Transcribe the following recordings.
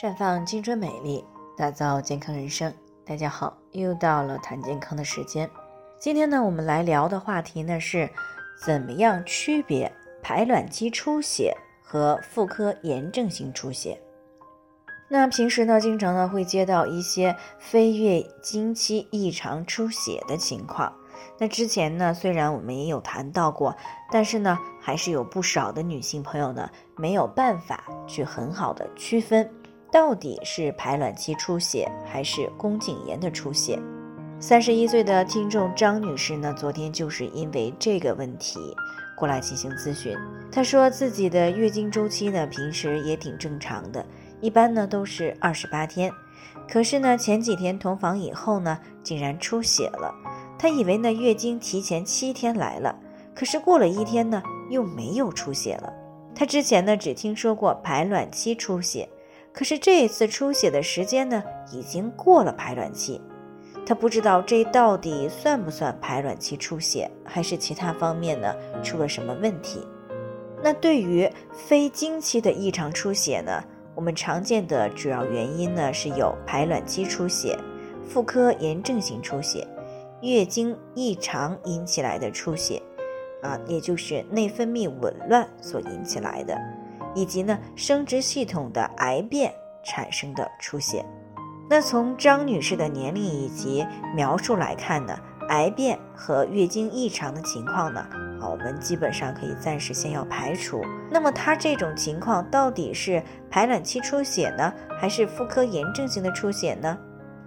绽放青春美丽，打造健康人生。大家好，又到了谈健康的时间。今天呢，我们来聊的话题呢是，怎么样区别排卵期出血和妇科炎症性出血？那平时呢，经常呢会接到一些非月经期异常出血的情况。那之前呢，虽然我们也有谈到过，但是呢，还是有不少的女性朋友呢没有办法去很好的区分。到底是排卵期出血还是宫颈炎的出血？三十一岁的听众张女士呢，昨天就是因为这个问题过来进行咨询。她说自己的月经周期呢，平时也挺正常的，一般呢都是二十八天。可是呢，前几天同房以后呢，竟然出血了。她以为呢月经提前七天来了，可是过了一天呢，又没有出血了。她之前呢只听说过排卵期出血。可是这一次出血的时间呢，已经过了排卵期，她不知道这到底算不算排卵期出血，还是其他方面呢出了什么问题？那对于非经期的异常出血呢，我们常见的主要原因呢是有排卵期出血、妇科炎症性出血、月经异常引起来的出血，啊，也就是内分泌紊乱所引起来的。以及呢，生殖系统的癌变产生的出血。那从张女士的年龄以及描述来看呢，癌变和月经异常的情况呢，啊，我们基本上可以暂时先要排除。那么她这种情况到底是排卵期出血呢，还是妇科炎症性的出血呢？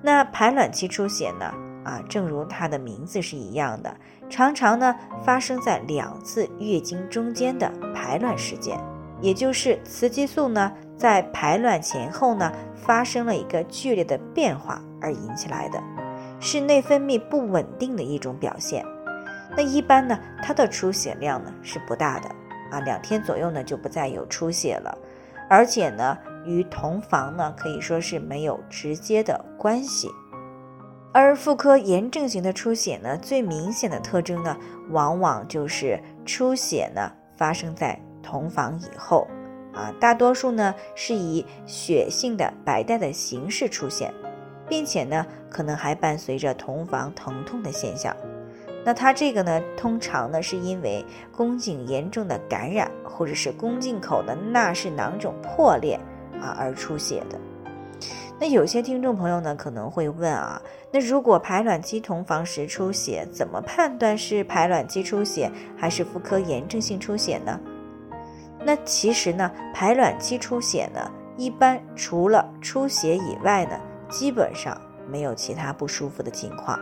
那排卵期出血呢，啊，正如它的名字是一样的，常常呢发生在两次月经中间的排卵时间。也就是雌激素呢，在排卵前后呢，发生了一个剧烈的变化而引起来的，是内分泌不稳定的一种表现。那一般呢，它的出血量呢是不大的啊，两天左右呢就不再有出血了，而且呢，与同房呢可以说是没有直接的关系。而妇科炎症型的出血呢，最明显的特征呢，往往就是出血呢发生在。同房以后，啊，大多数呢是以血性的白带的形式出现，并且呢可能还伴随着同房疼痛的现象。那它这个呢，通常呢是因为宫颈严重的感染，或者是宫颈口的纳氏囊肿破裂啊而出血的。那有些听众朋友呢可能会问啊，那如果排卵期同房时出血，怎么判断是排卵期出血还是妇科炎症性出血呢？那其实呢，排卵期出血呢，一般除了出血以外呢，基本上没有其他不舒服的情况。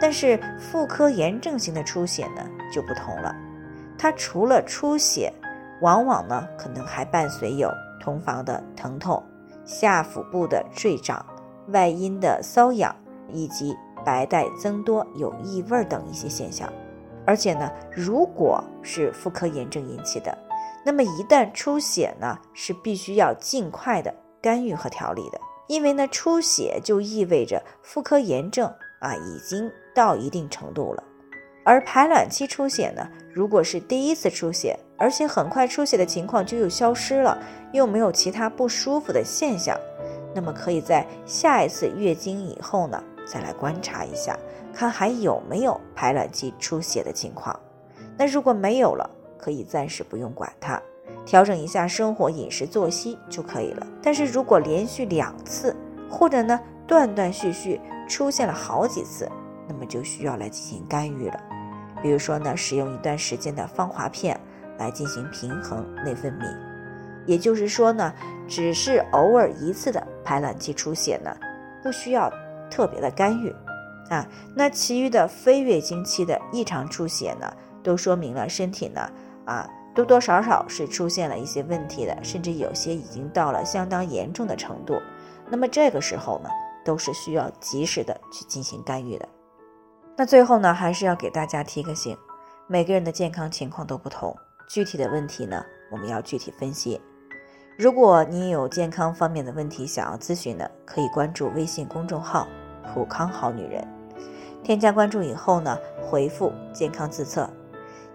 但是妇科炎症性的出血呢就不同了，它除了出血，往往呢可能还伴随有同房的疼痛、下腹部的坠胀、外阴的瘙痒，以及白带增多、有异味等一些现象。而且呢，如果是妇科炎症引起的，那么一旦出血呢，是必须要尽快的干预和调理的，因为呢出血就意味着妇科炎症啊已经到一定程度了。而排卵期出血呢，如果是第一次出血，而且很快出血的情况就又消失了，又没有其他不舒服的现象，那么可以在下一次月经以后呢再来观察一下，看还有没有排卵期出血的情况。那如果没有了，可以暂时不用管它，调整一下生活饮食作息就可以了。但是如果连续两次，或者呢断断续续出现了好几次，那么就需要来进行干预了。比如说呢，使用一段时间的芳华片来进行平衡内分泌。也就是说呢，只是偶尔一次的排卵期出血呢，不需要特别的干预啊。那其余的非月经期的异常出血呢？都说明了身体呢，啊，多多少少是出现了一些问题的，甚至有些已经到了相当严重的程度。那么这个时候呢，都是需要及时的去进行干预的。那最后呢，还是要给大家提个醒，每个人的健康情况都不同，具体的问题呢，我们要具体分析。如果你有健康方面的问题想要咨询的，可以关注微信公众号“普康好女人”，添加关注以后呢，回复“健康自测”。